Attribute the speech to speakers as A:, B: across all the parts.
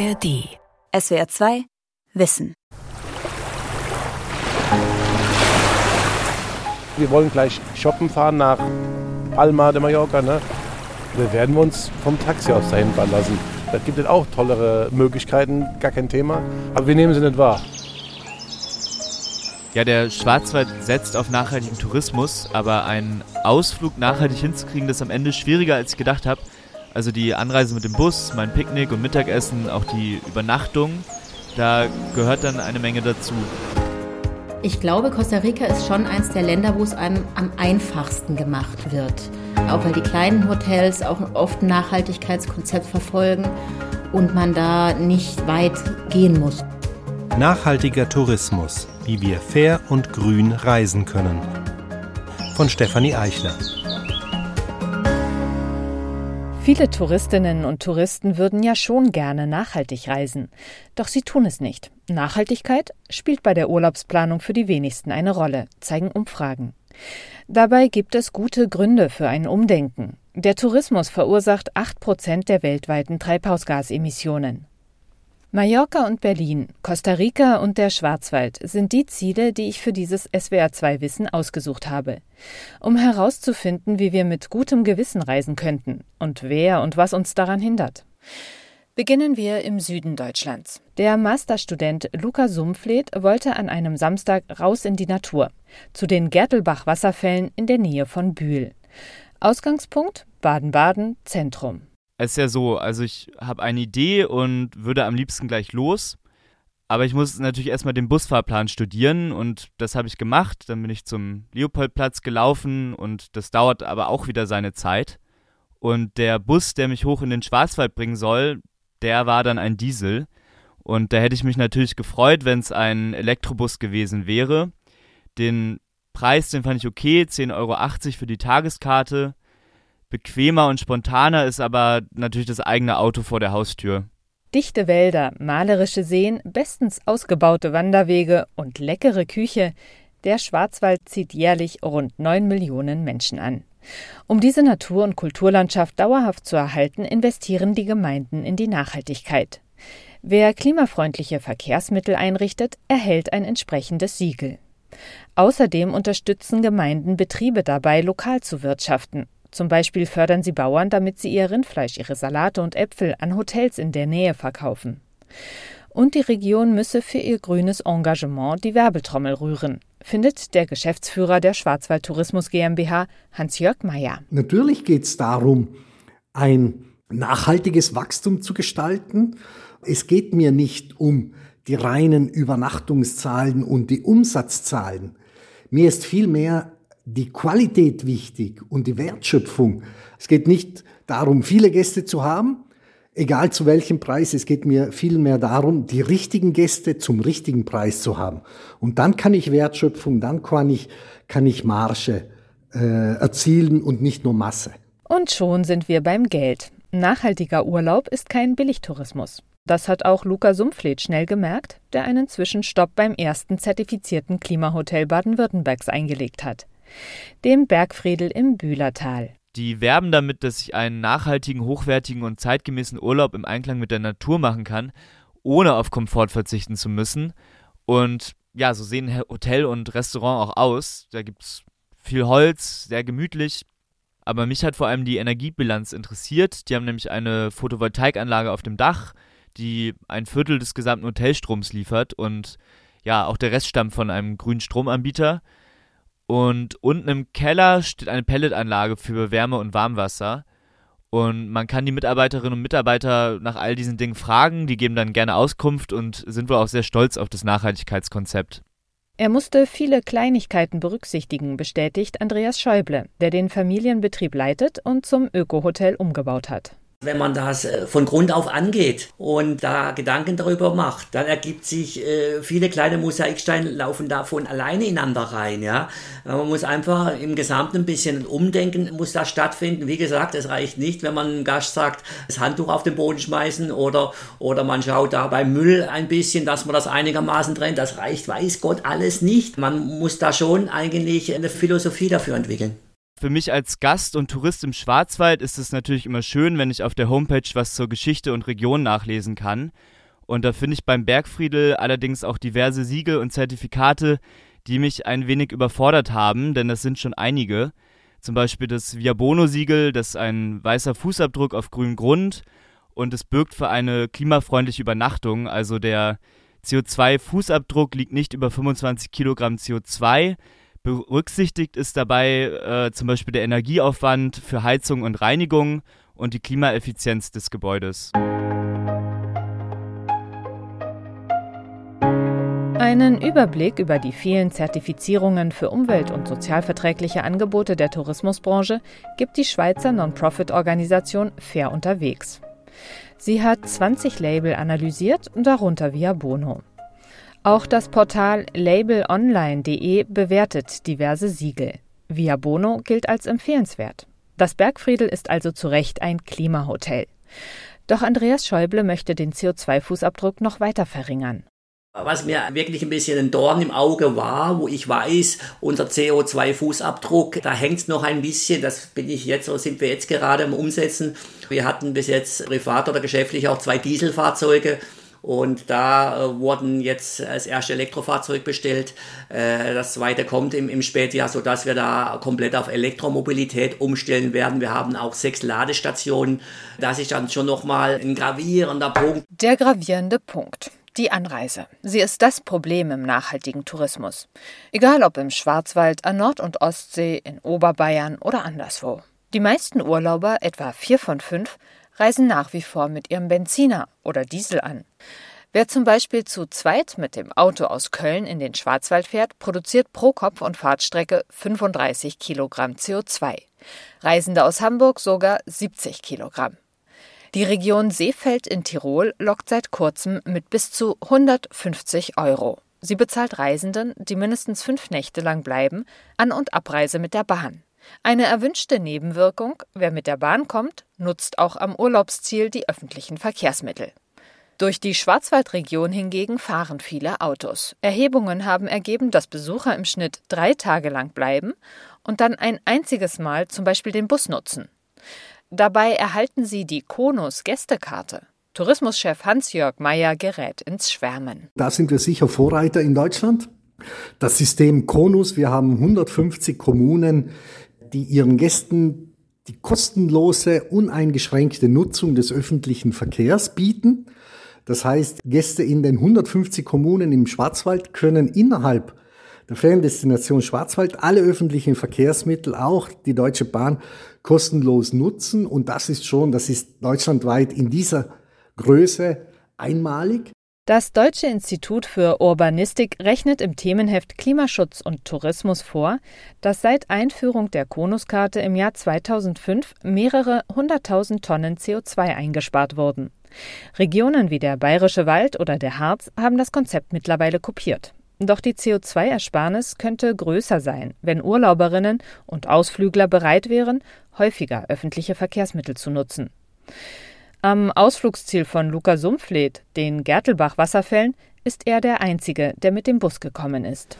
A: ARD. SWR 2 Wissen.
B: Wir wollen gleich shoppen fahren nach Palma de Mallorca. Ne? Da werden wir uns vom Taxi aus dahin fahren lassen. Da gibt es auch tollere Möglichkeiten, gar kein Thema. Aber wir nehmen sie nicht wahr.
C: Ja, der Schwarzwald setzt auf nachhaltigen Tourismus, aber einen Ausflug nachhaltig hinzukriegen, das ist am Ende schwieriger, als ich gedacht habe. Also die Anreise mit dem Bus, mein Picknick und Mittagessen, auch die Übernachtung, da gehört dann eine Menge dazu.
D: Ich glaube, Costa Rica ist schon eins der Länder, wo es einem am einfachsten gemacht wird. Auch weil die kleinen Hotels auch oft ein Nachhaltigkeitskonzept verfolgen und man da nicht weit gehen muss.
E: Nachhaltiger Tourismus, wie wir fair und grün reisen können. Von Stefanie Eichler.
F: Viele Touristinnen und Touristen würden ja schon gerne nachhaltig reisen. Doch sie tun es nicht. Nachhaltigkeit spielt bei der Urlaubsplanung für die wenigsten eine Rolle, zeigen Umfragen. Dabei gibt es gute Gründe für ein Umdenken. Der Tourismus verursacht 8 Prozent der weltweiten Treibhausgasemissionen. Mallorca und Berlin, Costa Rica und der Schwarzwald sind die Ziele, die ich für dieses SWR2 Wissen ausgesucht habe. Um herauszufinden, wie wir mit gutem Gewissen reisen könnten und wer und was uns daran hindert. Beginnen wir im Süden Deutschlands. Der Masterstudent Luca Sumpfleth wollte an einem Samstag raus in die Natur, zu den Gertelbach-Wasserfällen in der Nähe von Bühl. Ausgangspunkt Baden-Baden, Zentrum.
C: Es ist ja so, also ich habe eine Idee und würde am liebsten gleich los. Aber ich muss natürlich erstmal den Busfahrplan studieren und das habe ich gemacht. Dann bin ich zum Leopoldplatz gelaufen und das dauert aber auch wieder seine Zeit. Und der Bus, der mich hoch in den Schwarzwald bringen soll, der war dann ein Diesel. Und da hätte ich mich natürlich gefreut, wenn es ein Elektrobus gewesen wäre. Den Preis, den fand ich okay, 10,80 Euro für die Tageskarte. Bequemer und spontaner ist aber natürlich das eigene Auto vor der Haustür.
F: Dichte Wälder, malerische Seen, bestens ausgebaute Wanderwege und leckere Küche. Der Schwarzwald zieht jährlich rund 9 Millionen Menschen an. Um diese Natur- und Kulturlandschaft dauerhaft zu erhalten, investieren die Gemeinden in die Nachhaltigkeit. Wer klimafreundliche Verkehrsmittel einrichtet, erhält ein entsprechendes Siegel. Außerdem unterstützen Gemeinden Betriebe dabei, lokal zu wirtschaften. Zum Beispiel fördern sie Bauern, damit sie ihr Rindfleisch, ihre Salate und Äpfel an Hotels in der Nähe verkaufen. Und die Region müsse für ihr grünes Engagement die Werbetrommel rühren, findet der Geschäftsführer der Schwarzwald Tourismus GmbH, Hans-Jörg Meyer.
G: Natürlich geht es darum, ein nachhaltiges Wachstum zu gestalten. Es geht mir nicht um die reinen Übernachtungszahlen und die Umsatzzahlen. Mir ist vielmehr die Qualität wichtig und die Wertschöpfung. Es geht nicht darum, viele Gäste zu haben, egal zu welchem Preis. Es geht mir vielmehr darum, die richtigen Gäste zum richtigen Preis zu haben. Und dann kann ich Wertschöpfung, dann kann ich, kann ich Marge äh, erzielen und nicht nur Masse.
F: Und schon sind wir beim Geld. Nachhaltiger Urlaub ist kein Billigtourismus. Das hat auch Luca Sumpfleth schnell gemerkt, der einen Zwischenstopp beim ersten zertifizierten Klimahotel Baden-Württembergs eingelegt hat dem Bergfriedel im Bühlertal.
C: Die werben damit, dass ich einen nachhaltigen, hochwertigen und zeitgemäßen Urlaub im Einklang mit der Natur machen kann, ohne auf Komfort verzichten zu müssen. Und ja, so sehen Hotel und Restaurant auch aus. Da gibt es viel Holz, sehr gemütlich. Aber mich hat vor allem die Energiebilanz interessiert. Die haben nämlich eine Photovoltaikanlage auf dem Dach, die ein Viertel des gesamten Hotelstroms liefert. Und ja, auch der Rest stammt von einem grünen Stromanbieter. Und unten im Keller steht eine Pelletanlage für Wärme und Warmwasser. Und man kann die Mitarbeiterinnen und Mitarbeiter nach all diesen Dingen fragen. Die geben dann gerne Auskunft und sind wohl auch sehr stolz auf das Nachhaltigkeitskonzept.
F: Er musste viele Kleinigkeiten berücksichtigen, bestätigt Andreas Schäuble, der den Familienbetrieb leitet und zum Ökohotel umgebaut hat.
H: Wenn man das äh, von Grund auf angeht und da Gedanken darüber macht, dann ergibt sich, äh, viele kleine Mosaiksteine laufen da von alleine ineinander rein, ja. Man muss einfach im Gesamten ein bisschen umdenken, muss da stattfinden. Wie gesagt, es reicht nicht, wenn man einem Gast sagt, das Handtuch auf den Boden schmeißen oder, oder man schaut da beim Müll ein bisschen, dass man das einigermaßen trennt. Das reicht, weiß Gott, alles nicht. Man muss da schon eigentlich eine Philosophie dafür entwickeln.
C: Für mich als Gast und Tourist im Schwarzwald ist es natürlich immer schön, wenn ich auf der Homepage was zur Geschichte und Region nachlesen kann. Und da finde ich beim Bergfriedel allerdings auch diverse Siegel und Zertifikate, die mich ein wenig überfordert haben, denn das sind schon einige. Zum Beispiel das Viabono-Siegel, das ist ein weißer Fußabdruck auf grünem Grund und es birgt für eine klimafreundliche Übernachtung. Also der CO2-Fußabdruck liegt nicht über 25 Kilogramm CO2. Berücksichtigt ist dabei äh, zum Beispiel der Energieaufwand für Heizung und Reinigung und die Klimaeffizienz des Gebäudes.
F: Einen Überblick über die vielen Zertifizierungen für umwelt- und sozialverträgliche Angebote der Tourismusbranche gibt die Schweizer Non-Profit-Organisation Fair unterwegs. Sie hat 20 Label analysiert, darunter Via Bono. Auch das Portal labelonline.de bewertet diverse Siegel. Via Bono gilt als empfehlenswert. Das Bergfriedel ist also zu Recht ein Klimahotel. Doch Andreas Schäuble möchte den CO2-Fußabdruck noch weiter verringern.
H: Was mir wirklich ein bisschen ein Dorn im Auge war, wo ich weiß, unser CO2-Fußabdruck, da hängt es noch ein bisschen, das bin ich jetzt, so sind wir jetzt gerade im Umsetzen. Wir hatten bis jetzt privat oder geschäftlich auch zwei Dieselfahrzeuge und da äh, wurden jetzt als erste Elektrofahrzeug bestellt. Äh, das zweite kommt im, im Spätjahr, sodass wir da komplett auf Elektromobilität umstellen werden. Wir haben auch sechs Ladestationen. Das ist dann schon nochmal ein gravierender Punkt.
F: Der gravierende Punkt. Die Anreise. Sie ist das Problem im nachhaltigen Tourismus. Egal ob im Schwarzwald, an Nord- und Ostsee, in Oberbayern oder anderswo. Die meisten Urlauber, etwa vier von fünf, reisen nach wie vor mit ihrem Benziner oder Diesel an. Wer zum Beispiel zu zweit mit dem Auto aus Köln in den Schwarzwald fährt, produziert pro Kopf und Fahrtstrecke 35 Kilogramm CO2. Reisende aus Hamburg sogar 70 Kilogramm. Die Region Seefeld in Tirol lockt seit kurzem mit bis zu 150 Euro. Sie bezahlt Reisenden, die mindestens fünf Nächte lang bleiben, An- und Abreise mit der Bahn. Eine erwünschte Nebenwirkung, wer mit der Bahn kommt, nutzt auch am Urlaubsziel die öffentlichen Verkehrsmittel. Durch die Schwarzwaldregion hingegen fahren viele Autos. Erhebungen haben ergeben, dass Besucher im Schnitt drei Tage lang bleiben und dann ein einziges Mal zum Beispiel den Bus nutzen. Dabei erhalten sie die Konus Gästekarte. Tourismuschef Hans-Jörg Meyer gerät ins Schwärmen.
G: Da sind wir sicher Vorreiter in Deutschland. Das System Konus, wir haben 150 Kommunen, die ihren Gästen die kostenlose, uneingeschränkte Nutzung des öffentlichen Verkehrs bieten. Das heißt, Gäste in den 150 Kommunen im Schwarzwald können innerhalb der Feriendestination Schwarzwald alle öffentlichen Verkehrsmittel, auch die Deutsche Bahn, kostenlos nutzen. Und das ist schon, das ist deutschlandweit in dieser Größe einmalig.
F: Das Deutsche Institut für Urbanistik rechnet im Themenheft Klimaschutz und Tourismus vor, dass seit Einführung der Konuskarte im Jahr 2005 mehrere hunderttausend Tonnen CO2 eingespart wurden. Regionen wie der Bayerische Wald oder der Harz haben das Konzept mittlerweile kopiert. Doch die CO2-Ersparnis könnte größer sein, wenn Urlauberinnen und Ausflügler bereit wären, häufiger öffentliche Verkehrsmittel zu nutzen. Am Ausflugsziel von Luca Sumpfleth, den Gertelbach-Wasserfällen, ist er der Einzige, der mit dem Bus gekommen ist.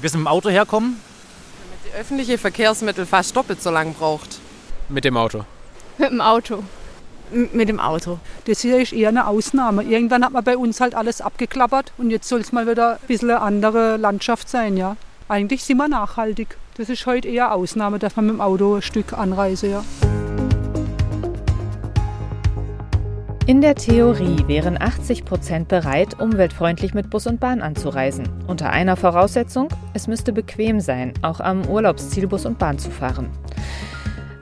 I: Wir sind im Auto herkommen?
J: Damit die öffentliche Verkehrsmittel fast doppelt so lang braucht.
I: Mit dem Auto.
K: Mit dem Auto.
J: M mit dem Auto.
L: Das hier ist eher eine Ausnahme. Irgendwann hat man bei uns halt alles abgeklappert und jetzt soll es mal wieder ein bisschen eine andere Landschaft sein, ja. Eigentlich sind wir nachhaltig. Das ist heute eher Ausnahme, dass man mit dem Auto ein Stück anreise, ja.
F: In der Theorie wären 80 Prozent bereit, umweltfreundlich mit Bus und Bahn anzureisen. Unter einer Voraussetzung, es müsste bequem sein, auch am Urlaubsziel Bus und Bahn zu fahren.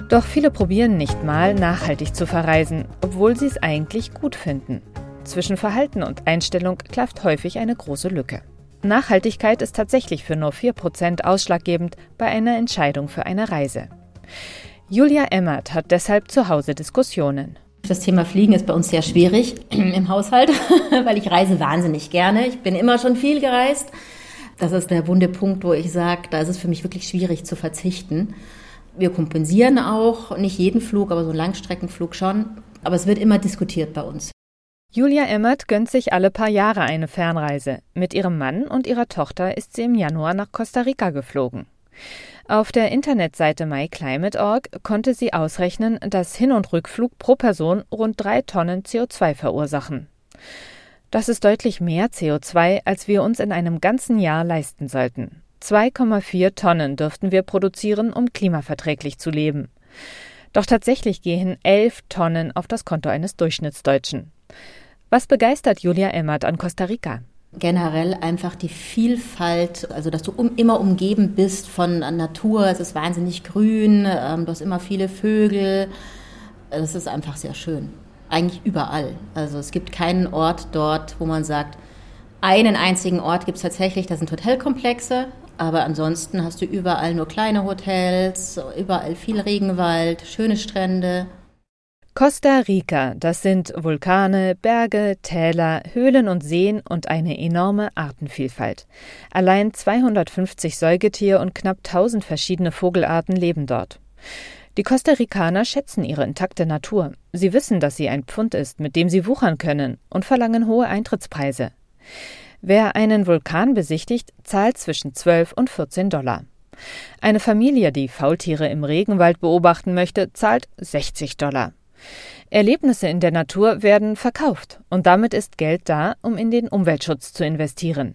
F: Doch viele probieren nicht mal, nachhaltig zu verreisen, obwohl sie es eigentlich gut finden. Zwischen Verhalten und Einstellung klafft häufig eine große Lücke. Nachhaltigkeit ist tatsächlich für nur 4% ausschlaggebend bei einer Entscheidung für eine Reise. Julia Emmert hat deshalb zu Hause Diskussionen.
D: Das Thema Fliegen ist bei uns sehr schwierig im Haushalt, weil ich reise wahnsinnig gerne. Ich bin immer schon viel gereist. Das ist der wunde Punkt, wo ich sage, da ist es für mich wirklich schwierig zu verzichten. Wir kompensieren auch, nicht jeden Flug, aber so einen Langstreckenflug schon. Aber es wird immer diskutiert bei uns.
F: Julia Emmert gönnt sich alle paar Jahre eine Fernreise. Mit ihrem Mann und ihrer Tochter ist sie im Januar nach Costa Rica geflogen. Auf der Internetseite myclimate.org konnte sie ausrechnen, dass Hin- und Rückflug pro Person rund drei Tonnen CO2 verursachen. Das ist deutlich mehr CO2, als wir uns in einem ganzen Jahr leisten sollten. 2,4 Tonnen dürften wir produzieren, um klimaverträglich zu leben. Doch tatsächlich gehen 11 Tonnen auf das Konto eines Durchschnittsdeutschen. Was begeistert Julia Emmert an Costa Rica?
D: Generell einfach die Vielfalt, also dass du um, immer umgeben bist von Natur, es ist wahnsinnig grün, ähm, du hast immer viele Vögel, das ist einfach sehr schön. Eigentlich überall. Also es gibt keinen Ort dort, wo man sagt, einen einzigen Ort gibt es tatsächlich, das sind Hotelkomplexe, aber ansonsten hast du überall nur kleine Hotels, überall viel Regenwald, schöne Strände.
F: Costa Rica, das sind Vulkane, Berge, Täler, Höhlen und Seen und eine enorme Artenvielfalt. Allein 250 Säugetier und knapp 1000 verschiedene Vogelarten leben dort. Die Costa Ricaner schätzen ihre intakte Natur. Sie wissen, dass sie ein Pfund ist, mit dem sie wuchern können und verlangen hohe Eintrittspreise. Wer einen Vulkan besichtigt, zahlt zwischen 12 und 14 Dollar. Eine Familie, die Faultiere im Regenwald beobachten möchte, zahlt 60 Dollar. Erlebnisse in der Natur werden verkauft und damit ist Geld da, um in den Umweltschutz zu investieren.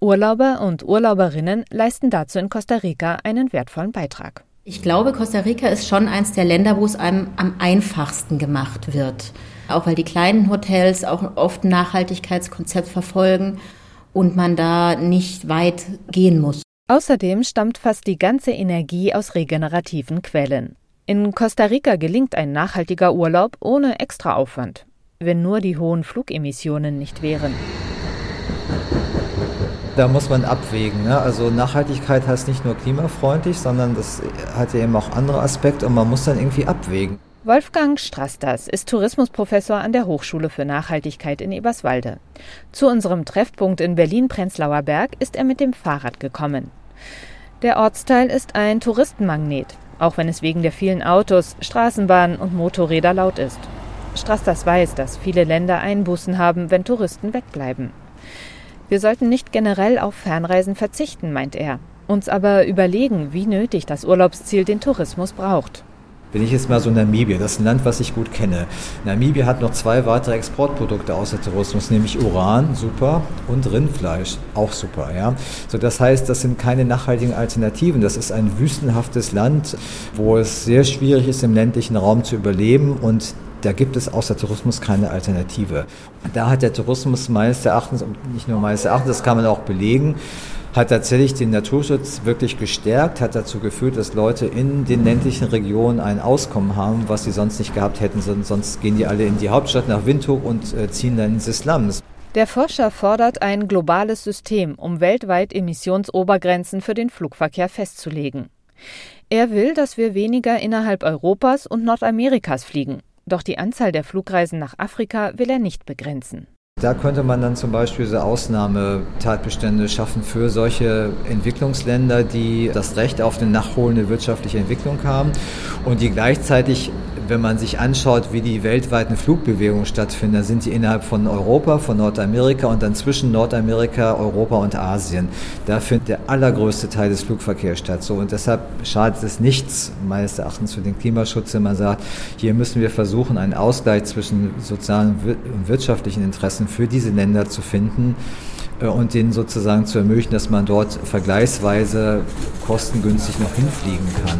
F: Urlauber und Urlauberinnen leisten dazu in Costa Rica einen wertvollen Beitrag.
D: Ich glaube, Costa Rica ist schon eines der Länder, wo es einem am einfachsten gemacht wird. Auch weil die kleinen Hotels auch oft ein Nachhaltigkeitskonzept verfolgen und man da nicht weit gehen muss.
F: Außerdem stammt fast die ganze Energie aus regenerativen Quellen. In Costa Rica gelingt ein nachhaltiger Urlaub ohne Extraaufwand, wenn nur die hohen Flugemissionen nicht wären.
K: Da muss man abwägen. Ne? Also Nachhaltigkeit heißt nicht nur klimafreundlich, sondern das hat ja eben auch andere Aspekte und man muss dann irgendwie abwägen.
F: Wolfgang Strastas ist Tourismusprofessor an der Hochschule für Nachhaltigkeit in Eberswalde. Zu unserem Treffpunkt in Berlin-Prenzlauer Berg ist er mit dem Fahrrad gekommen. Der Ortsteil ist ein Touristenmagnet auch wenn es wegen der vielen Autos, Straßenbahnen und Motorräder laut ist. Strastas weiß, dass viele Länder Einbußen haben, wenn Touristen wegbleiben. Wir sollten nicht generell auf Fernreisen verzichten, meint er, uns aber überlegen, wie nötig das Urlaubsziel den Tourismus braucht.
K: Wenn ich jetzt mal so Namibia, das ist ein Land, was ich gut kenne. Namibia hat noch zwei weitere Exportprodukte außer Tourismus, nämlich Uran, super, und Rindfleisch, auch super. Ja? So, das heißt, das sind keine nachhaltigen Alternativen. Das ist ein wüstenhaftes Land, wo es sehr schwierig ist, im ländlichen Raum zu überleben und da gibt es außer Tourismus keine Alternative. Da hat der Tourismus meines Erachtens, nicht nur meines Erachtens, das kann man auch belegen, hat tatsächlich den Naturschutz wirklich gestärkt, hat dazu geführt, dass Leute in den ländlichen Regionen ein Auskommen haben, was sie sonst nicht gehabt hätten, sonst gehen die alle in die Hauptstadt nach Windhoek und äh, ziehen dann ins Slums.
F: Der Forscher fordert ein globales System, um weltweit Emissionsobergrenzen für den Flugverkehr festzulegen. Er will, dass wir weniger innerhalb Europas und Nordamerikas fliegen. Doch die Anzahl der Flugreisen nach Afrika will er nicht begrenzen.
K: Da könnte man dann zum Beispiel so Ausnahmetatbestände schaffen für solche Entwicklungsländer, die das Recht auf eine nachholende wirtschaftliche Entwicklung haben und die gleichzeitig wenn man sich anschaut, wie die weltweiten Flugbewegungen stattfinden, dann sind die innerhalb von Europa, von Nordamerika und dann zwischen Nordamerika, Europa und Asien. Da findet der allergrößte Teil des Flugverkehrs statt. So, und deshalb schadet es nichts, meines Erachtens, für den Klimaschutz, wenn man sagt, hier müssen wir versuchen, einen Ausgleich zwischen sozialen und wirtschaftlichen Interessen für diese Länder zu finden und denen sozusagen zu ermöglichen, dass man dort vergleichsweise kostengünstig noch hinfliegen kann.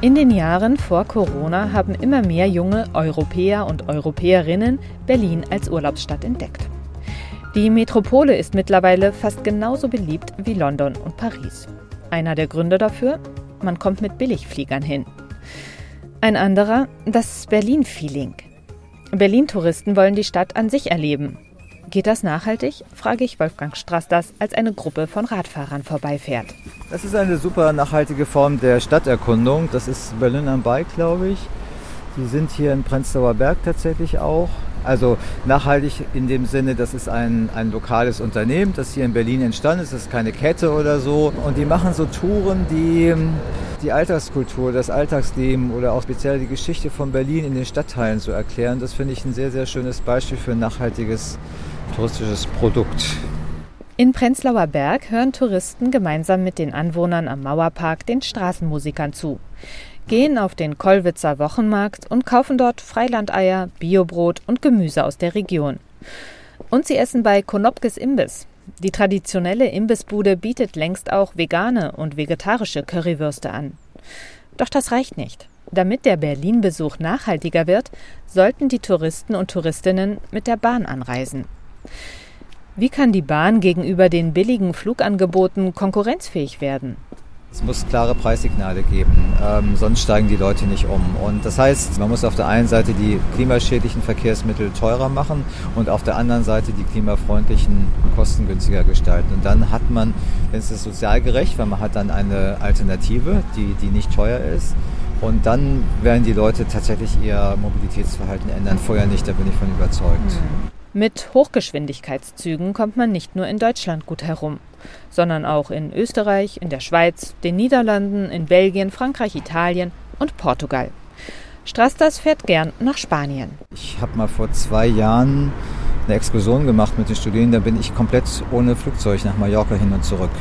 F: In den Jahren vor Corona haben immer mehr junge Europäer und Europäerinnen Berlin als Urlaubsstadt entdeckt. Die Metropole ist mittlerweile fast genauso beliebt wie London und Paris. Einer der Gründe dafür? Man kommt mit Billigfliegern hin. Ein anderer, das Berlin-Feeling. Berlin-Touristen wollen die Stadt an sich erleben Geht das nachhaltig? frage ich Wolfgang Strastas, als eine Gruppe von Radfahrern vorbeifährt.
K: Das ist eine super nachhaltige Form der Stadterkundung. Das ist Berlin am Bike, glaube ich. Die sind hier in Prenzlauer Berg tatsächlich auch. Also nachhaltig in dem Sinne, das ist ein, ein lokales Unternehmen, das hier in Berlin entstanden ist. Das ist keine Kette oder so. Und die machen so Touren, die die Alltagskultur, das Alltagsleben oder auch speziell die Geschichte von Berlin in den Stadtteilen zu erklären. Das finde ich ein sehr, sehr schönes Beispiel für ein nachhaltiges touristisches Produkt.
F: In Prenzlauer Berg hören Touristen gemeinsam mit den Anwohnern am Mauerpark den Straßenmusikern zu, gehen auf den Kollwitzer Wochenmarkt und kaufen dort Freilandeier, Biobrot und Gemüse aus der Region. Und sie essen bei Konopkes Imbiss. Die traditionelle Imbissbude bietet längst auch vegane und vegetarische Currywürste an. Doch das reicht nicht. Damit der Berlin-Besuch nachhaltiger wird, sollten die Touristen und Touristinnen mit der Bahn anreisen. Wie kann die Bahn gegenüber den billigen Flugangeboten konkurrenzfähig werden?
K: Es muss klare Preissignale geben, ähm, sonst steigen die Leute nicht um. Und das heißt, man muss auf der einen Seite die klimaschädlichen Verkehrsmittel teurer machen und auf der anderen Seite die klimafreundlichen kostengünstiger gestalten. Und dann hat man, es ist sozial gerecht, weil man hat dann eine Alternative, die, die nicht teuer ist. Und dann werden die Leute tatsächlich ihr Mobilitätsverhalten ändern. Vorher nicht, da bin ich von überzeugt.
F: Mhm. Mit Hochgeschwindigkeitszügen kommt man nicht nur in Deutschland gut herum, sondern auch in Österreich, in der Schweiz, den Niederlanden, in Belgien, Frankreich, Italien und Portugal. Strastas fährt gern nach Spanien.
K: Ich habe mal vor zwei Jahren eine Exkursion gemacht mit den Studierenden. Da bin ich komplett ohne Flugzeug nach Mallorca hin und zurück.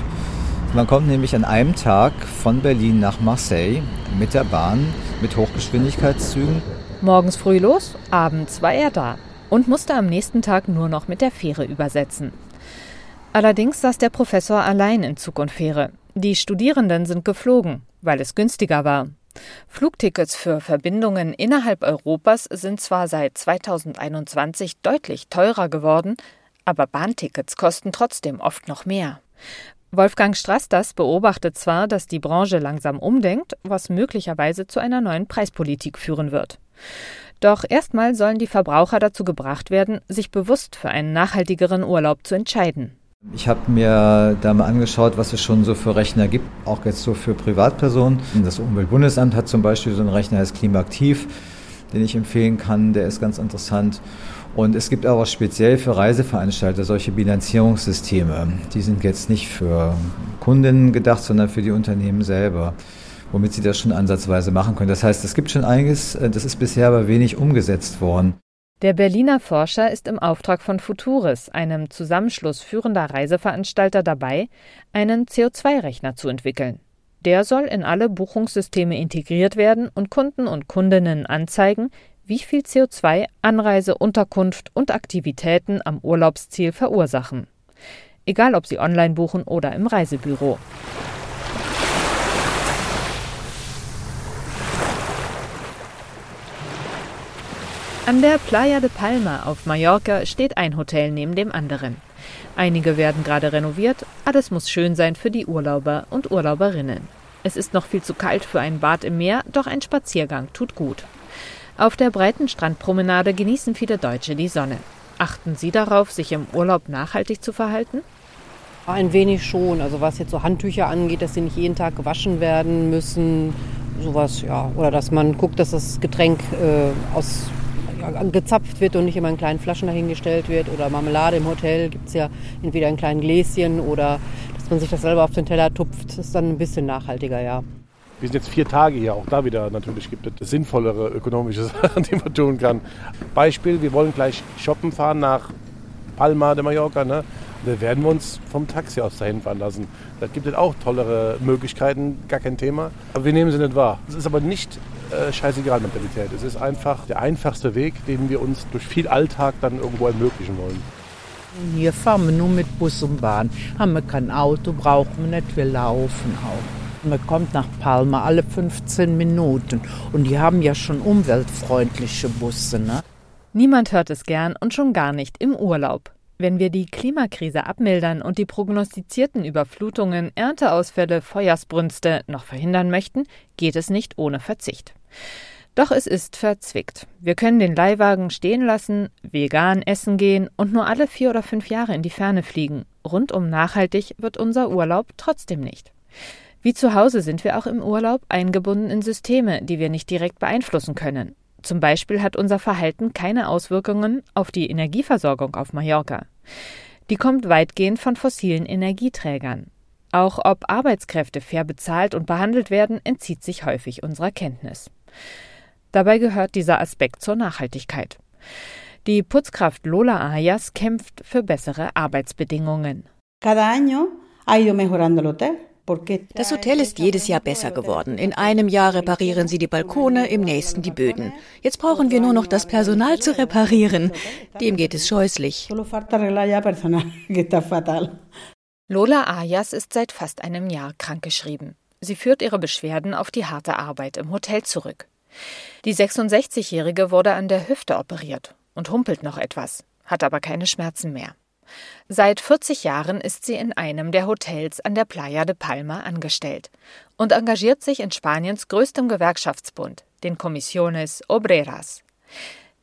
K: Man kommt nämlich an einem Tag von Berlin nach Marseille mit der Bahn, mit Hochgeschwindigkeitszügen.
F: Morgens früh los, abends war er da und musste am nächsten Tag nur noch mit der Fähre übersetzen. Allerdings saß der Professor allein in Zug und Fähre. Die Studierenden sind geflogen, weil es günstiger war. Flugtickets für Verbindungen innerhalb Europas sind zwar seit 2021 deutlich teurer geworden, aber Bahntickets kosten trotzdem oft noch mehr. Wolfgang Strasters beobachtet zwar, dass die Branche langsam umdenkt, was möglicherweise zu einer neuen Preispolitik führen wird. Doch erstmal sollen die Verbraucher dazu gebracht werden, sich bewusst für einen nachhaltigeren Urlaub zu entscheiden.
K: Ich habe mir da mal angeschaut, was es schon so für Rechner gibt, auch jetzt so für Privatpersonen. Das Umweltbundesamt hat zum Beispiel so einen Rechner, der ist Klimaaktiv, den ich empfehlen kann, der ist ganz interessant. Und es gibt aber speziell für Reiseveranstalter solche Bilanzierungssysteme. Die sind jetzt nicht für Kundinnen gedacht, sondern für die Unternehmen selber womit sie das schon ansatzweise machen können. Das heißt, es gibt schon einiges, äh, das ist bisher aber wenig umgesetzt worden.
F: Der Berliner Forscher ist im Auftrag von Futuris, einem Zusammenschluss führender Reiseveranstalter, dabei, einen CO2-Rechner zu entwickeln. Der soll in alle Buchungssysteme integriert werden und Kunden und Kundinnen anzeigen, wie viel CO2 Anreise, Unterkunft und Aktivitäten am Urlaubsziel verursachen. Egal ob sie online buchen oder im Reisebüro. An der Playa de Palma auf Mallorca steht ein Hotel neben dem anderen. Einige werden gerade renoviert, alles muss schön sein für die Urlauber und Urlauberinnen. Es ist noch viel zu kalt für ein Bad im Meer, doch ein Spaziergang tut gut. Auf der breiten Strandpromenade genießen viele Deutsche die Sonne. Achten Sie darauf, sich im Urlaub nachhaltig zu verhalten?
M: Ein wenig schon. Also was jetzt so Handtücher angeht, dass sie nicht jeden Tag gewaschen werden müssen, sowas, ja. Oder dass man guckt, dass das Getränk äh, aus gezapft wird und nicht immer in kleinen Flaschen dahingestellt wird. Oder Marmelade im Hotel gibt es ja entweder in kleinen Gläschen oder dass man sich das selber auf den Teller tupft. Das ist dann ein bisschen nachhaltiger, ja.
B: Wir sind jetzt vier Tage hier, auch da wieder natürlich gibt es sinnvollere ökonomische Sachen, die man tun kann. Beispiel, wir wollen gleich shoppen fahren nach Palma de Mallorca. Ne? Da werden wir uns vom Taxi aus dahin fahren lassen. Da gibt es auch tollere Möglichkeiten, gar kein Thema. Aber wir nehmen sie nicht wahr. Es ist aber nicht äh, Scheißegal-Mentalität. Es ist einfach der einfachste Weg, den wir uns durch viel Alltag dann irgendwo ermöglichen wollen.
N: Hier fahren wir nur mit Bus und Bahn. Haben wir kein Auto, brauchen wir nicht, wir laufen auch. Man kommt nach Palma alle 15 Minuten und die haben ja schon umweltfreundliche Busse. Ne?
F: Niemand hört es gern und schon gar nicht im Urlaub. Wenn wir die Klimakrise abmildern und die prognostizierten Überflutungen, Ernteausfälle, Feuersbrünste noch verhindern möchten, geht es nicht ohne Verzicht. Doch es ist verzwickt. Wir können den Leihwagen stehen lassen, vegan essen gehen und nur alle vier oder fünf Jahre in die Ferne fliegen. Rundum nachhaltig wird unser Urlaub trotzdem nicht. Wie zu Hause sind wir auch im Urlaub eingebunden in Systeme, die wir nicht direkt beeinflussen können. Zum Beispiel hat unser Verhalten keine Auswirkungen auf die Energieversorgung auf Mallorca. Die kommt weitgehend von fossilen Energieträgern. Auch ob Arbeitskräfte fair bezahlt und behandelt werden, entzieht sich häufig unserer Kenntnis. Dabei gehört dieser Aspekt zur Nachhaltigkeit. Die Putzkraft Lola Ayas kämpft für bessere Arbeitsbedingungen.
O: Cada año ha ido mejorando el hotel. Das Hotel ist jedes Jahr besser geworden. In einem Jahr reparieren sie die Balkone, im nächsten die Böden. Jetzt brauchen wir nur noch das Personal zu reparieren. Dem geht es scheußlich.
F: Lola Ayas ist seit fast einem Jahr krankgeschrieben. Sie führt ihre Beschwerden auf die harte Arbeit im Hotel zurück. Die 66-Jährige wurde an der Hüfte operiert und humpelt noch etwas, hat aber keine Schmerzen mehr. Seit 40 Jahren ist sie in einem der Hotels an der Playa de Palma angestellt und engagiert sich in Spaniens größtem Gewerkschaftsbund, den Comisiones Obreras.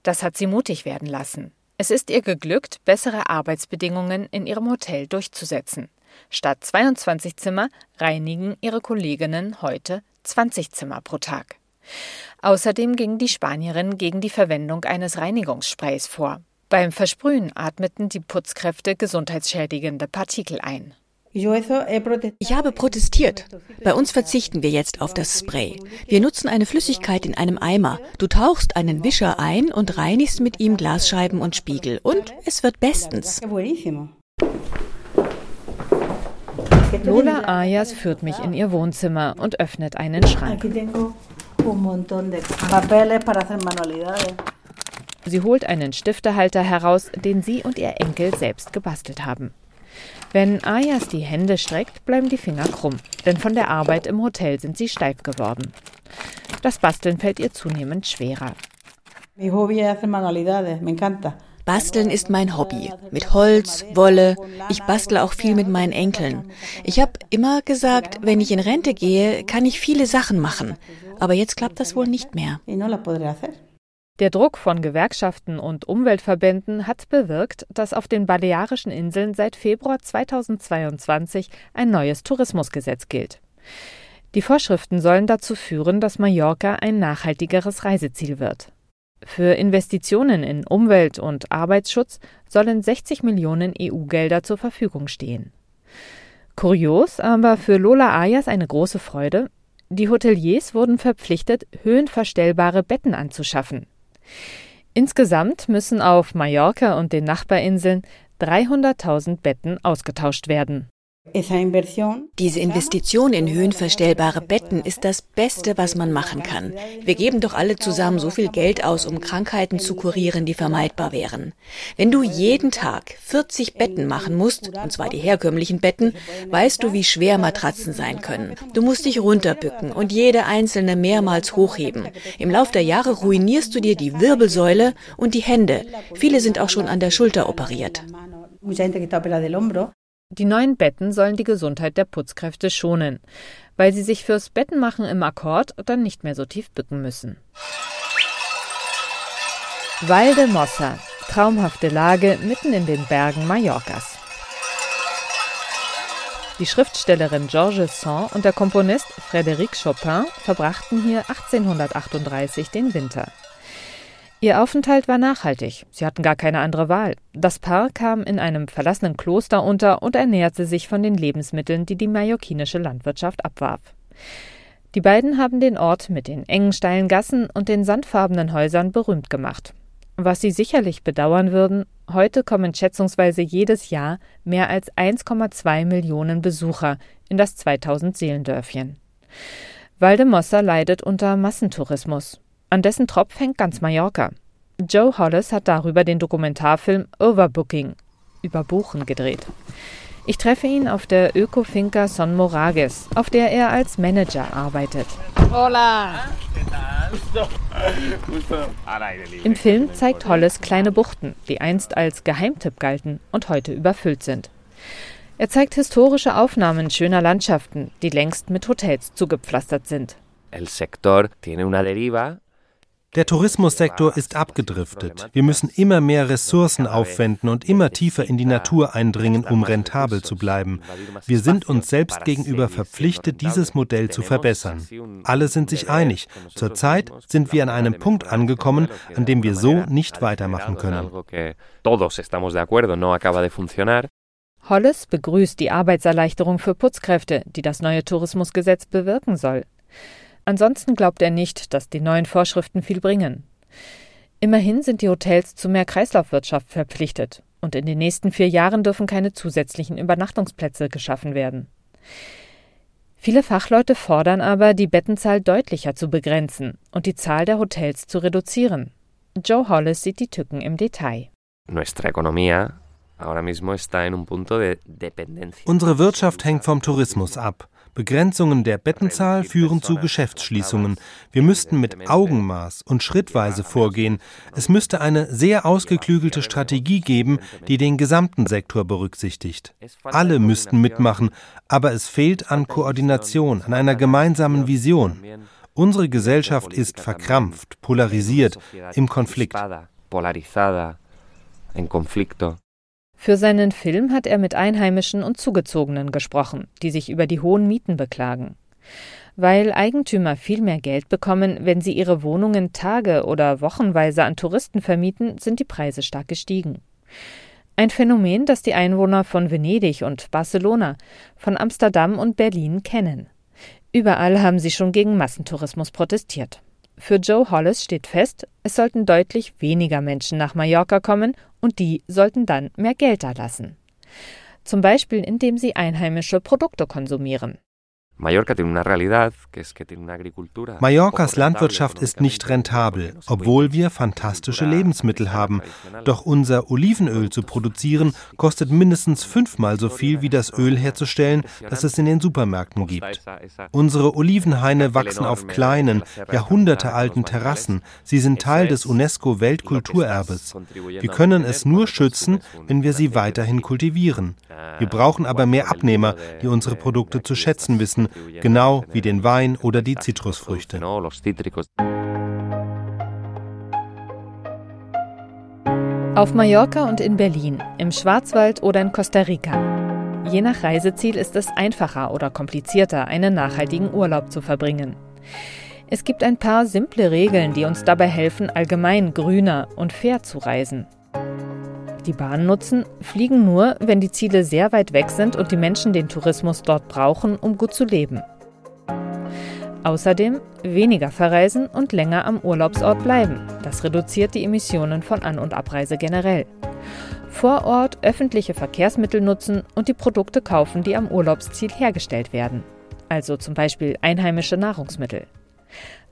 F: Das hat sie mutig werden lassen. Es ist ihr geglückt, bessere Arbeitsbedingungen in ihrem Hotel durchzusetzen. Statt 22 Zimmer reinigen ihre Kolleginnen heute 20 Zimmer pro Tag. Außerdem ging die Spanierin gegen die Verwendung eines Reinigungssprays vor. Beim Versprühen atmeten die Putzkräfte gesundheitsschädigende Partikel ein.
O: Ich habe protestiert. Bei uns verzichten wir jetzt auf das Spray. Wir nutzen eine Flüssigkeit in einem Eimer. Du tauchst einen Wischer ein und reinigst mit ihm Glasscheiben und Spiegel. Und es wird bestens.
F: Lola Ayas führt mich in ihr Wohnzimmer und öffnet einen Schrank. Sie holt einen Stiftehalter heraus, den sie und ihr Enkel selbst gebastelt haben. Wenn Ayas die Hände streckt, bleiben die Finger krumm, denn von der Arbeit im Hotel sind sie steif geworden. Das Basteln fällt ihr zunehmend schwerer.
O: Basteln ist mein Hobby. Mit Holz, Wolle. Ich bastle auch viel mit meinen Enkeln. Ich habe immer gesagt, wenn ich in Rente gehe, kann ich viele Sachen machen. Aber jetzt klappt das wohl nicht mehr.
F: Der Druck von Gewerkschaften und Umweltverbänden hat bewirkt, dass auf den Balearischen Inseln seit Februar 2022 ein neues Tourismusgesetz gilt. Die Vorschriften sollen dazu führen, dass Mallorca ein nachhaltigeres Reiseziel wird. Für Investitionen in Umwelt- und Arbeitsschutz sollen 60 Millionen EU-Gelder zur Verfügung stehen. Kurios, aber für Lola Ayas eine große Freude. Die Hoteliers wurden verpflichtet, höhenverstellbare Betten anzuschaffen. Insgesamt müssen auf Mallorca und den Nachbarinseln 300.000 Betten ausgetauscht werden.
O: Diese Investition in höhenverstellbare Betten ist das Beste, was man machen kann. Wir geben doch alle zusammen so viel Geld aus, um Krankheiten zu kurieren, die vermeidbar wären. Wenn du jeden Tag 40 Betten machen musst, und zwar die herkömmlichen Betten, weißt du, wie schwer Matratzen sein können. Du musst dich runterbücken und jede einzelne mehrmals hochheben. Im Lauf der Jahre ruinierst du dir die Wirbelsäule und die Hände. Viele sind auch schon an der Schulter operiert.
F: Die neuen Betten sollen die Gesundheit der Putzkräfte schonen, weil sie sich fürs Bettenmachen im Akkord dann nicht mehr so tief bücken müssen. Valdemossa, traumhafte Lage mitten in den Bergen Mallorcas. Die Schriftstellerin Georges Sand und der Komponist Frédéric Chopin verbrachten hier 1838 den Winter. Ihr Aufenthalt war nachhaltig. Sie hatten gar keine andere Wahl. Das Paar kam in einem verlassenen Kloster unter und ernährte sich von den Lebensmitteln, die die mallorquinische Landwirtschaft abwarf. Die beiden haben den Ort mit den engen steilen Gassen und den sandfarbenen Häusern berühmt gemacht. Was sie sicherlich bedauern würden, heute kommen schätzungsweise jedes Jahr mehr als 1,2 Millionen Besucher in das 2000 Seelendörfchen. Valdemossa leidet unter Massentourismus. An dessen Tropf hängt ganz Mallorca. Joe Hollis hat darüber den Dokumentarfilm Overbooking Überbuchen gedreht. Ich treffe ihn auf der Öko-Finca Son Morages, auf der er als Manager arbeitet. Hola. Im Film zeigt Hollis kleine Buchten, die einst als Geheimtipp galten und heute überfüllt sind. Er zeigt historische Aufnahmen schöner Landschaften, die längst mit Hotels zugepflastert sind.
E: El sector tiene una deriva der Tourismussektor ist abgedriftet. Wir müssen immer mehr Ressourcen aufwenden und immer tiefer in die Natur eindringen, um rentabel zu bleiben. Wir sind uns selbst gegenüber verpflichtet, dieses Modell zu verbessern. Alle sind sich einig. Zurzeit sind wir an einem Punkt angekommen, an dem wir so nicht weitermachen können.
F: Hollis begrüßt die Arbeitserleichterung für Putzkräfte, die das neue Tourismusgesetz bewirken soll. Ansonsten glaubt er nicht, dass die neuen Vorschriften viel bringen. Immerhin sind die Hotels zu mehr Kreislaufwirtschaft verpflichtet und in den nächsten vier Jahren dürfen keine zusätzlichen Übernachtungsplätze geschaffen werden. Viele Fachleute fordern aber, die Bettenzahl deutlicher zu begrenzen und die Zahl der Hotels zu reduzieren. Joe Hollis sieht die Tücken im Detail.
E: Unsere Wirtschaft hängt vom Tourismus ab. Begrenzungen der Bettenzahl führen zu Geschäftsschließungen. Wir müssten mit Augenmaß und schrittweise vorgehen. Es müsste eine sehr ausgeklügelte Strategie geben, die den gesamten Sektor berücksichtigt. Alle müssten mitmachen, aber es fehlt an Koordination, an einer gemeinsamen Vision. Unsere Gesellschaft ist verkrampft, polarisiert, im Konflikt.
F: Für seinen Film hat er mit Einheimischen und Zugezogenen gesprochen, die sich über die hohen Mieten beklagen. Weil Eigentümer viel mehr Geld bekommen, wenn sie ihre Wohnungen tage- oder wochenweise an Touristen vermieten, sind die Preise stark gestiegen. Ein Phänomen, das die Einwohner von Venedig und Barcelona, von Amsterdam und Berlin kennen. Überall haben sie schon gegen Massentourismus protestiert. Für Joe Hollis steht fest, es sollten deutlich weniger Menschen nach Mallorca kommen und die sollten dann mehr Geld da lassen. Zum Beispiel indem sie einheimische Produkte konsumieren.
E: Mallorcas Landwirtschaft ist nicht rentabel, obwohl wir fantastische Lebensmittel haben. Doch unser Olivenöl zu produzieren kostet mindestens fünfmal so viel wie das Öl herzustellen, das es in den Supermärkten gibt. Unsere Olivenhaine wachsen auf kleinen, jahrhundertealten Terrassen. Sie sind Teil des UNESCO-Weltkulturerbes. Wir können es nur schützen, wenn wir sie weiterhin kultivieren. Wir brauchen aber mehr Abnehmer, die unsere Produkte zu schätzen wissen, genau wie den Wein oder die Zitrusfrüchte.
F: Auf Mallorca und in Berlin, im Schwarzwald oder in Costa Rica. Je nach Reiseziel ist es einfacher oder komplizierter, einen nachhaltigen Urlaub zu verbringen. Es gibt ein paar simple Regeln, die uns dabei helfen, allgemein grüner und fair zu reisen die Bahn nutzen, fliegen nur, wenn die Ziele sehr weit weg sind und die Menschen den Tourismus dort brauchen, um gut zu leben. Außerdem weniger verreisen und länger am Urlaubsort bleiben. Das reduziert die Emissionen von An- und Abreise generell. Vor Ort öffentliche Verkehrsmittel nutzen und die Produkte kaufen, die am Urlaubsziel hergestellt werden. Also zum Beispiel einheimische Nahrungsmittel.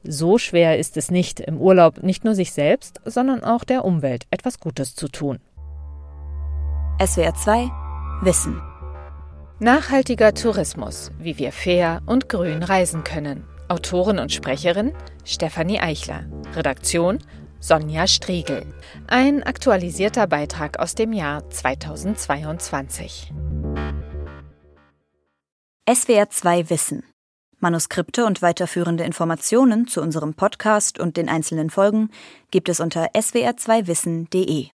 F: So schwer ist es nicht, im Urlaub nicht nur sich selbst, sondern auch der Umwelt etwas Gutes zu tun.
A: SWR 2 Wissen.
F: Nachhaltiger Tourismus, wie wir fair und grün reisen können. Autorin und Sprecherin Stefanie Eichler. Redaktion Sonja Striegel. Ein aktualisierter Beitrag aus dem Jahr 2022.
A: SWR 2 Wissen. Manuskripte und weiterführende Informationen zu unserem Podcast und den einzelnen Folgen gibt es unter swr2wissen.de.